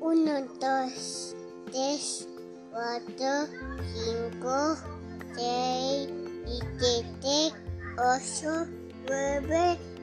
Uno, dos, tres, cuatro, cinco, seis, siete, ocho, nueve.